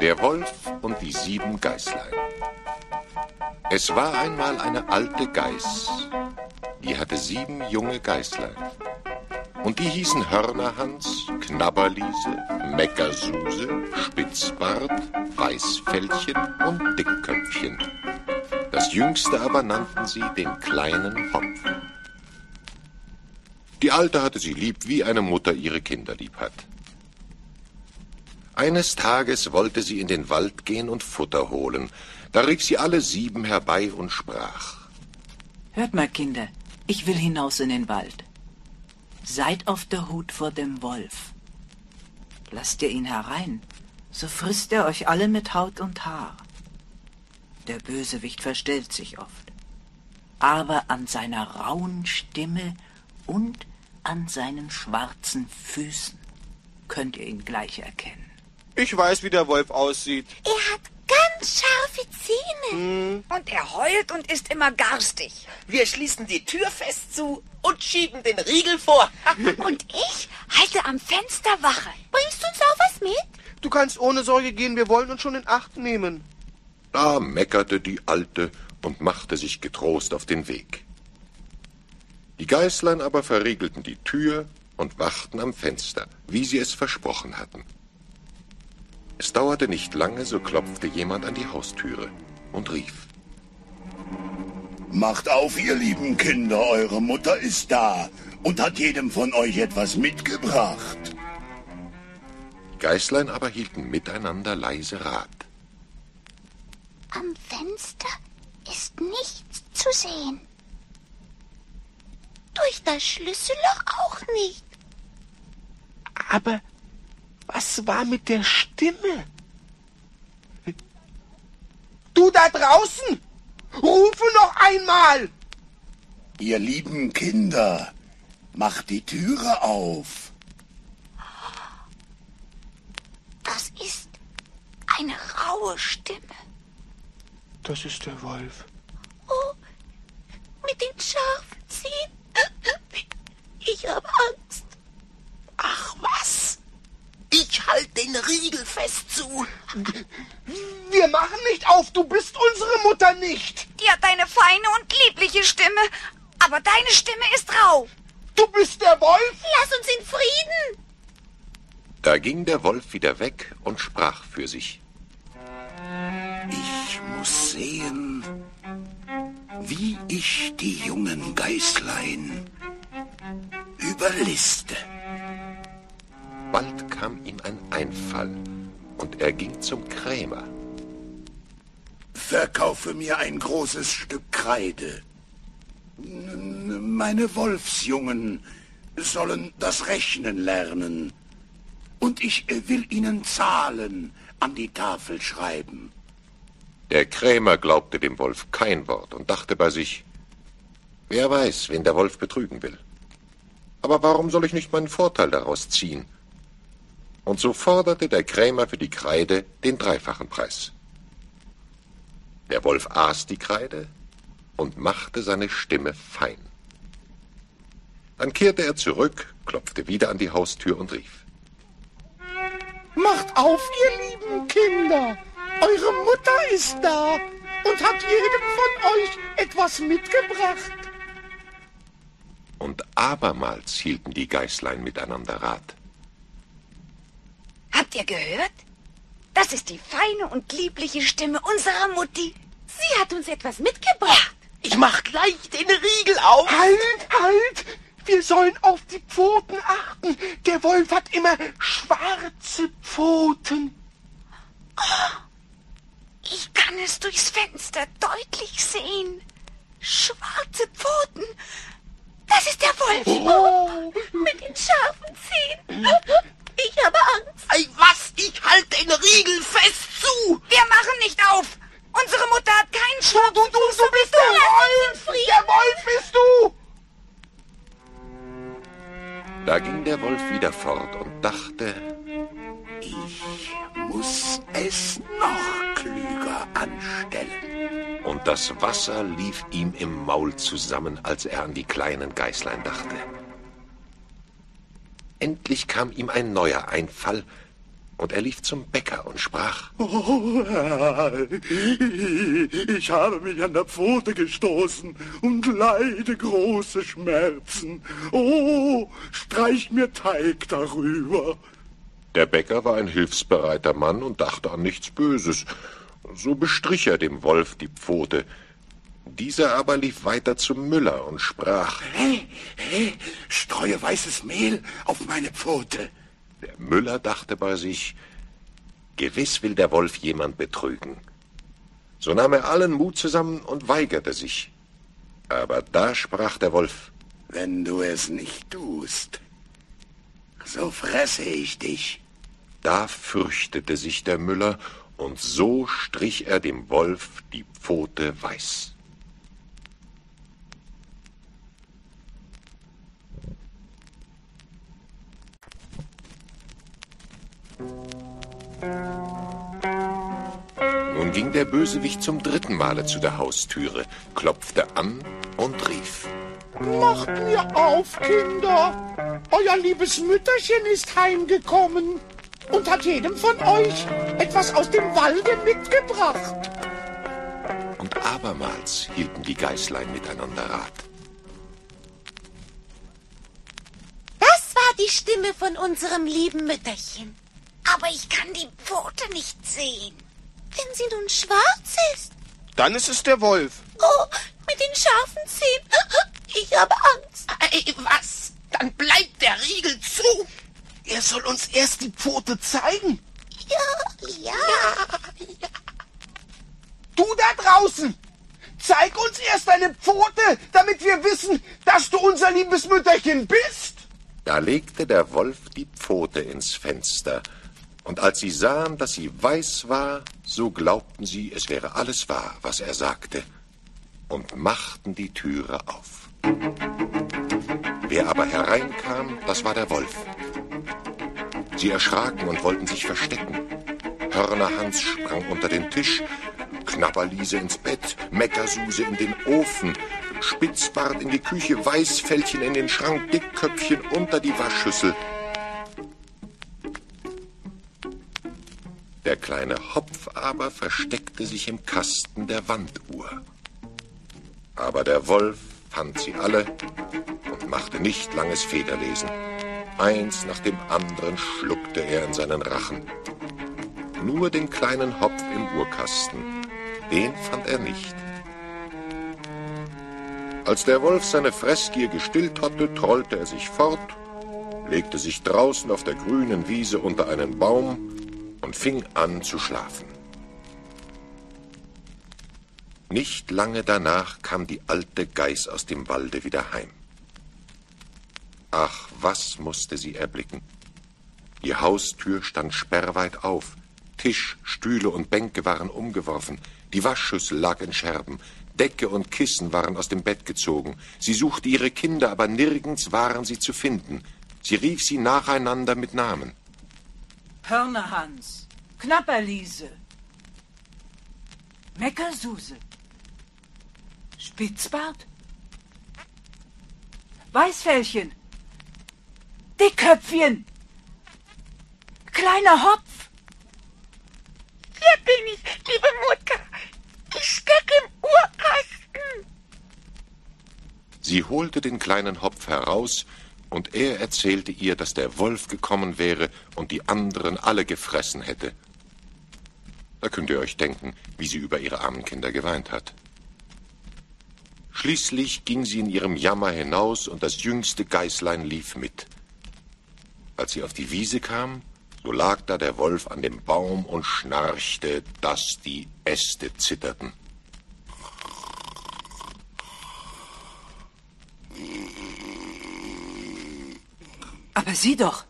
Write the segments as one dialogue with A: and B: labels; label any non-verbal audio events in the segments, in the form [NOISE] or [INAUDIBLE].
A: Der Wolf und die sieben Geißlein. Es war einmal eine alte Geiß, die hatte sieben junge Geißlein. Und die hießen Hörnerhans, Knabberliese, Meckersuse, Spitzbart, Weißfältchen und Dickköpfchen. Das jüngste aber nannten sie den kleinen Hopf. Die Alte hatte sie lieb, wie eine Mutter ihre Kinder lieb hat. Eines Tages wollte sie in den Wald gehen und Futter holen. Da rief sie alle sieben herbei und sprach.
B: Hört mal, Kinder, ich will hinaus in den Wald. Seid auf der Hut vor dem Wolf. Lasst ihr ihn herein, so frisst er euch alle mit Haut und Haar. Der Bösewicht verstellt sich oft. Aber an seiner rauen Stimme und an seinen schwarzen Füßen könnt ihr ihn gleich erkennen.
C: Ich weiß, wie der Wolf aussieht.
D: Er hat ganz scharfe Zähne.
C: Hm.
E: Und er heult und ist immer garstig.
F: Wir schließen die Tür fest zu und schieben den Riegel vor. [LAUGHS]
D: und ich halte am Fenster Wache. Bringst du uns auch was mit?
C: Du kannst ohne Sorge gehen, wir wollen uns schon in Acht nehmen.
A: Da meckerte die Alte und machte sich getrost auf den Weg. Die Geißlein aber verriegelten die Tür und wachten am Fenster, wie sie es versprochen hatten. Es dauerte nicht lange, so klopfte jemand an die Haustüre und rief.
G: Macht auf, ihr lieben Kinder, eure Mutter ist da und hat jedem von euch etwas mitgebracht.
A: Geißlein aber hielten miteinander leise Rat.
D: Am Fenster ist nichts zu sehen. Durch das Schlüsselloch auch nicht.
C: Aber was war mit der Stimme? Du da draußen! Rufe noch einmal!
G: Ihr lieben Kinder, macht die Türe auf.
D: Das ist eine raue Stimme.
C: Das ist der Wolf.
D: Oh, mit den scharfen Zähnen. Ich habe Angst.
F: Ach was! Ich halte den Riegel fest zu.
C: Wir machen nicht auf, du bist unsere Mutter nicht.
E: Die hat eine feine und liebliche Stimme, aber deine Stimme ist rau.
C: Du bist der Wolf?
D: Lass uns in Frieden.
A: Da ging der Wolf wieder weg und sprach für sich.
G: Ich muss sehen, wie ich die jungen Geißlein überliste.
A: Bald Einfall und er ging zum Krämer.
G: Verkaufe mir ein großes Stück Kreide. N- Meine Wolfsjungen sollen das Rechnen lernen. Und ich will ihnen Zahlen an die Tafel schreiben.
A: Der Krämer glaubte dem Wolf kein Wort und dachte bei sich, wer weiß, wen der Wolf betrügen will. Aber warum soll ich nicht meinen Vorteil daraus ziehen? Und so forderte der Krämer für die Kreide den dreifachen Preis. Der Wolf aß die Kreide und machte seine Stimme fein. Dann kehrte er zurück, klopfte wieder an die Haustür und rief.
C: Macht auf, ihr lieben Kinder. Eure Mutter ist da und hat jedem von euch etwas mitgebracht.
A: Und abermals hielten die Geißlein miteinander Rat.
E: Habt ihr gehört? Das ist die feine und liebliche Stimme unserer Mutti.
D: Sie hat uns etwas mitgebracht.
F: Ich mach gleich den Riegel auf.
C: Halt, halt! Wir sollen auf die Pfoten achten. Der Wolf hat immer schwarze Pfoten.
E: Ich kann es durchs Fenster deutlich sehen. Schwarze Pfoten. Das ist der Wolf.
C: Oh,
D: Mit den scharfen Zähnen. Ich habe Angst.
F: Ei, was? Ich halte den Riegel fest zu.
E: Wir machen nicht auf. Unsere Mutter hat keinen
C: du,
E: Schwarz.
C: du, du, du bist der Wolf! Der Wolf bist du!
A: Da ging der Wolf wieder fort und dachte,
G: Ich muss es noch klüger anstellen.
A: und das Wasser lief ihm im Maul zusammen, als er an die kleinen Geißlein dachte. Endlich kam ihm ein neuer Einfall, und er lief zum Bäcker und sprach,
G: Oh, ich habe mich an der Pfote gestoßen und leide große Schmerzen. Oh, streich mir Teig darüber.
A: Der Bäcker war ein hilfsbereiter Mann und dachte an nichts Böses. So bestrich er dem Wolf die Pfote. Dieser aber lief weiter zum Müller und sprach,
G: Hey, hey, streue weißes Mehl auf meine Pfote.
A: Der Müller dachte bei sich, gewiss will der Wolf jemand betrügen. So nahm er allen Mut zusammen und weigerte sich. Aber da sprach der Wolf,
G: Wenn du es nicht tust, so fresse ich dich.
A: da fürchtete sich der Müller, und so strich er dem Wolf die Pfote weiß. Nun ging der Bösewicht zum dritten Male zu der Haustüre, klopfte an und rief.
C: Macht mir auf, Kinder. Euer liebes Mütterchen ist heimgekommen und hat jedem von euch etwas aus dem Walde mitgebracht.
A: Und abermals hielten die Geißlein miteinander Rat.
D: Das war die Stimme von unserem lieben Mütterchen.
E: Aber ich kann die Pfote nicht sehen.
D: Wenn sie nun schwarz ist.
F: Dann ist es der Wolf.
D: Oh, mit den scharfen Zähnen. [LAUGHS] Ich habe Angst.
F: Ey, was? Dann bleibt der Riegel zu. Er soll uns erst die Pfote zeigen.
D: Ja, ja.
F: Du da draußen! Zeig uns erst deine Pfote, damit wir wissen, dass du unser liebes Mütterchen bist.
A: Da legte der Wolf die Pfote ins Fenster, und als sie sahen, dass sie weiß war, so glaubten sie, es wäre alles wahr, was er sagte, und machten die Türe auf. Wer aber hereinkam, das war der Wolf. Sie erschraken und wollten sich verstecken. Hörner Hans sprang unter den Tisch, Knabberliese ins Bett, Meckersuse in den Ofen, Spitzbart in die Küche, Weißfältchen in den Schrank, Dickköpfchen unter die Waschschüssel. Der kleine Hopf aber versteckte sich im Kasten der Wanduhr. Aber der Wolf fand sie alle und machte nicht langes Federlesen. Eins nach dem anderen schluckte er in seinen Rachen. Nur den kleinen Hopf im Uhrkasten, den fand er nicht. Als der Wolf seine Fressgier gestillt hatte, trollte er sich fort, legte sich draußen auf der grünen Wiese unter einen Baum und fing an zu schlafen. Nicht lange danach kam die alte Geiß aus dem Walde wieder heim. Ach, was musste sie erblicken! Die Haustür stand sperrweit auf, Tisch, Stühle und Bänke waren umgeworfen, die Waschschüssel lag in Scherben, Decke und Kissen waren aus dem Bett gezogen. Sie suchte ihre Kinder, aber nirgends waren sie zu finden. Sie rief sie nacheinander mit Namen.
B: Hörnerhans, Knapperliese, Meckersuse, Spitzbart, Weißfällchen, Dickköpfchen, kleiner Hopf.
E: Hier bin ich, liebe Mutter. Ich stecke im Uhrkasten.
A: Sie holte den kleinen Hopf heraus, und er erzählte ihr, dass der Wolf gekommen wäre und die anderen alle gefressen hätte. Da könnt ihr euch denken, wie sie über ihre armen Kinder geweint hat. Schließlich ging sie in ihrem Jammer hinaus, und das jüngste Geißlein lief mit. Als sie auf die Wiese kam, so lag da der Wolf an dem Baum und schnarchte, dass die Äste zitterten.
B: Aber sieh doch,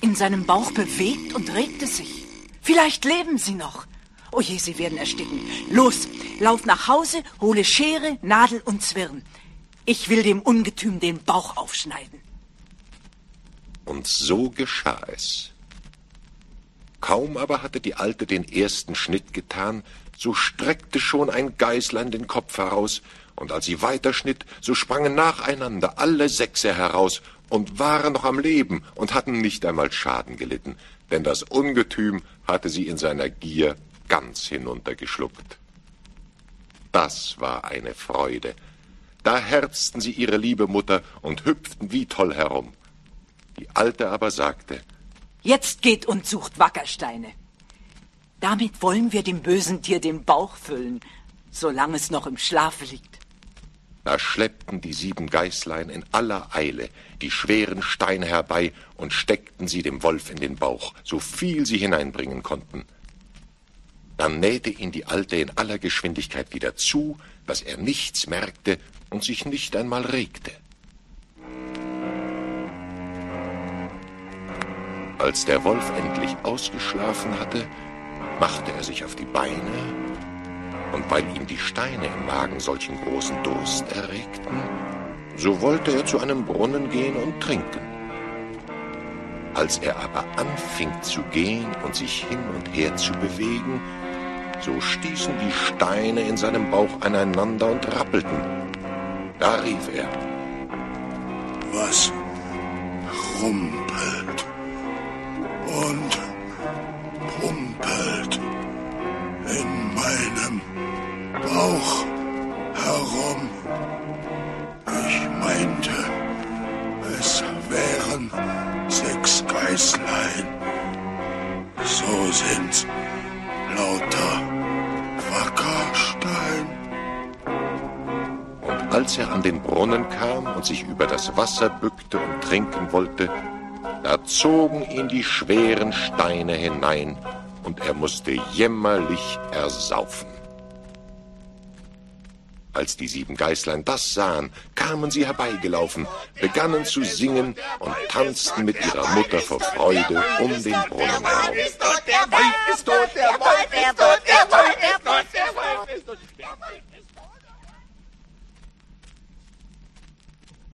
B: in seinem Bauch bewegt und regt es sich. Vielleicht leben sie noch. Oh je, sie werden ersticken. Los, lauf nach Hause, hole Schere, Nadel und Zwirn. Ich will dem Ungetüm den Bauch aufschneiden.
A: Und so geschah es. Kaum aber hatte die Alte den ersten Schnitt getan, so streckte schon ein Geißlein den Kopf heraus, und als sie weiterschnitt, so sprangen nacheinander alle Sechse heraus und waren noch am Leben und hatten nicht einmal Schaden gelitten, denn das Ungetüm hatte sie in seiner Gier ganz hinuntergeschluckt. Das war eine Freude. Da herzten sie ihre liebe Mutter und hüpften wie toll herum. Die Alte aber sagte,
B: Jetzt geht und sucht Wackersteine. Damit wollen wir dem bösen Tier den Bauch füllen, solange es noch im Schlafe liegt.
A: Da schleppten die sieben Geißlein in aller Eile die schweren Steine herbei und steckten sie dem Wolf in den Bauch, so viel sie hineinbringen konnten. Dann nähte ihn die Alte in aller Geschwindigkeit wieder zu, dass er nichts merkte und sich nicht einmal regte. Als der Wolf endlich ausgeschlafen hatte, machte er sich auf die Beine, und weil ihm die Steine im Magen solchen großen Durst erregten, so wollte er zu einem Brunnen gehen und trinken. Als er aber anfing zu gehen und sich hin und her zu bewegen, so stießen die Steine in seinem Bauch aneinander und rappelten. Da rief er,
G: Was rumpelt und pumpelt in meinem Bauch herum? Ich meinte, es wären sechs Geißlein. So sind's lauter Wackerstein.
A: Und als er an den Brunnen kam und sich über das Wasser bückte und trinken wollte, da zogen ihn die schweren Steine hinein, und er musste jämmerlich ersaufen. Als die sieben Geißlein das sahen, kamen sie herbeigelaufen, begannen zu singen und tanzten mit ihrer Mutter vor Freude um den Brunnen herum.